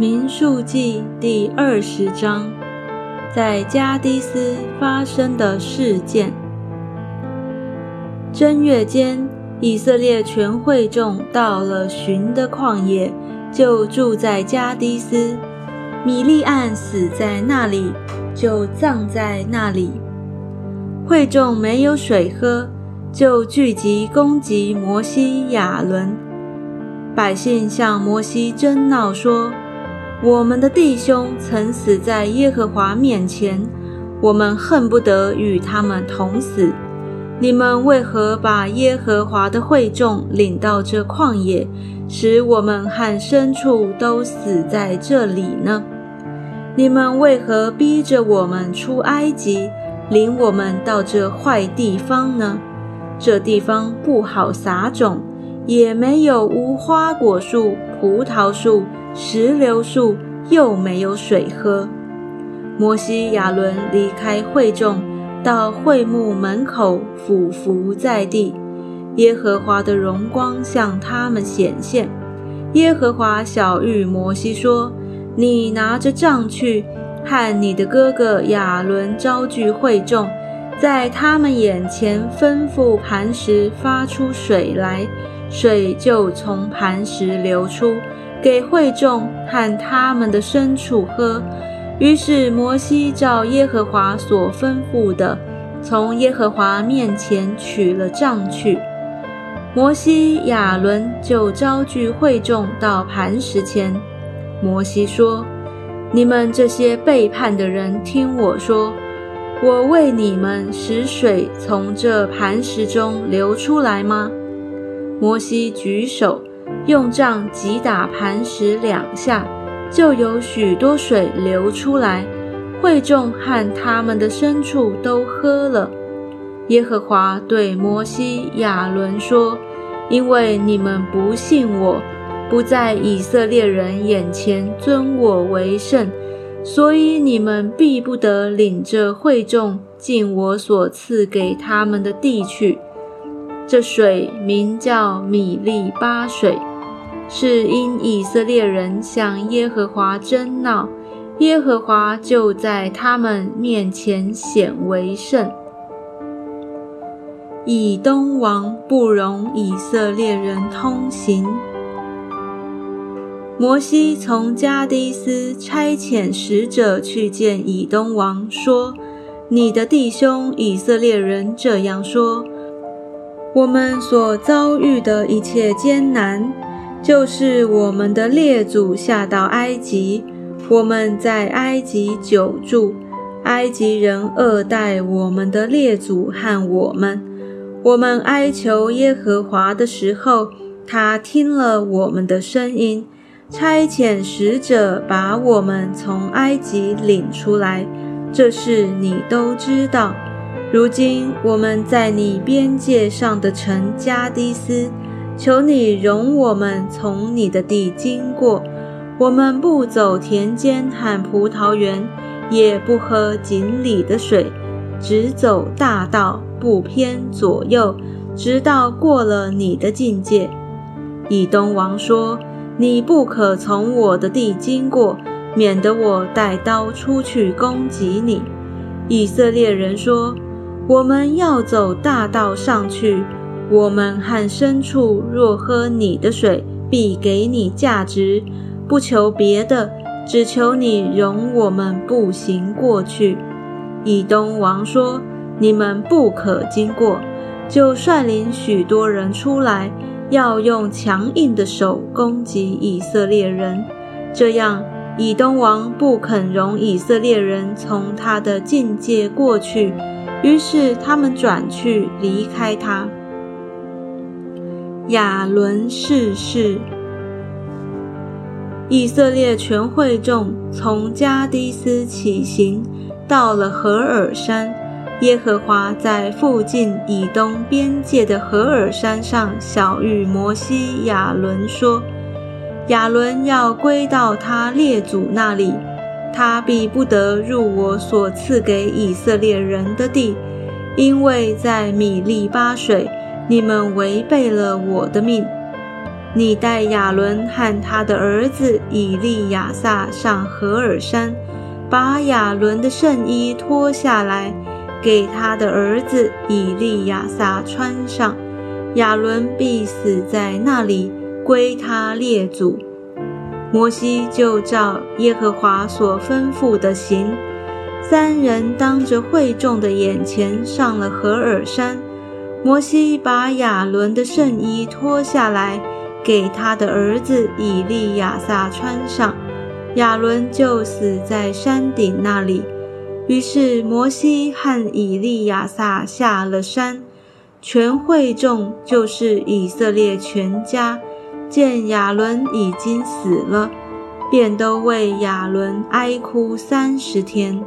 民数记第二十章，在加迪斯发生的事件。正月间，以色列全会众到了寻的旷野，就住在加迪斯。米利暗死在那里，就葬在那里。会众没有水喝，就聚集攻击摩西、亚伦。百姓向摩西争闹说。我们的弟兄曾死在耶和华面前，我们恨不得与他们同死。你们为何把耶和华的会众领到这旷野，使我们和牲畜都死在这里呢？你们为何逼着我们出埃及，领我们到这坏地方呢？这地方不好撒种，也没有无花果树、葡萄树。石榴树又没有水喝。摩西、亚伦离开会众，到会幕门口俯伏在地。耶和华的荣光向他们显现。耶和华小谕摩西说：“你拿着杖去，和你的哥哥亚伦招聚会众，在他们眼前吩咐磐石发出水来，水就从磐石流出。”给会众和他们的牲畜喝。于是摩西照耶和华所吩咐的，从耶和华面前取了杖去。摩西、亚伦就招聚会众到磐石前。摩西说：“你们这些背叛的人，听我说，我为你们使水从这磐石中流出来吗？”摩西举手。用杖击打磐石两下，就有许多水流出来。会众和他们的牲畜都喝了。耶和华对摩西、亚伦说：“因为你们不信我，不在以色列人眼前尊我为圣，所以你们必不得领着会众进我所赐给他们的地去。这水名叫米利巴水。”是因以色列人向耶和华争闹，耶和华就在他们面前显为圣。以东王不容以色列人通行。摩西从加迪斯差遣使者去见以东王，说：“你的弟兄以色列人这样说：我们所遭遇的一切艰难。”就是我们的列祖下到埃及，我们在埃及久住，埃及人恶待我们的列祖和我们。我们哀求耶和华的时候，他听了我们的声音，差遣使者把我们从埃及领出来。这事你都知道。如今我们在你边界上的城加迪斯。求你容我们从你的地经过，我们不走田间和葡萄园，也不喝井里的水，只走大道，不偏左右，直到过了你的境界。以东王说：“你不可从我的地经过，免得我带刀出去攻击你。”以色列人说：“我们要走大道上去。”我们和牲畜若喝你的水，必给你价值，不求别的，只求你容我们步行过去。以东王说：“你们不可经过。”就率领许多人出来，要用强硬的手攻击以色列人。这样，以东王不肯容以色列人从他的境界过去，于是他们转去离开他。亚伦逝世，以色列全会众从加迪斯起行，到了何尔山。耶和华在附近以东边界的何尔山上小谕摩西、亚伦说：“亚伦要归到他列祖那里，他必不得入我所赐给以色列人的地，因为在米利巴水。”你们违背了我的命。你带亚伦和他的儿子以利亚撒上何尔山，把亚伦的圣衣脱下来，给他的儿子以利亚撒穿上。亚伦必死在那里，归他列祖。摩西就照耶和华所吩咐的行。三人当着会众的眼前上了何尔山。摩西把亚伦的圣衣脱下来，给他的儿子以利亚撒穿上。亚伦就死在山顶那里。于是摩西和以利亚撒下了山。全会众就是以色列全家，见亚伦已经死了，便都为亚伦哀哭三十天。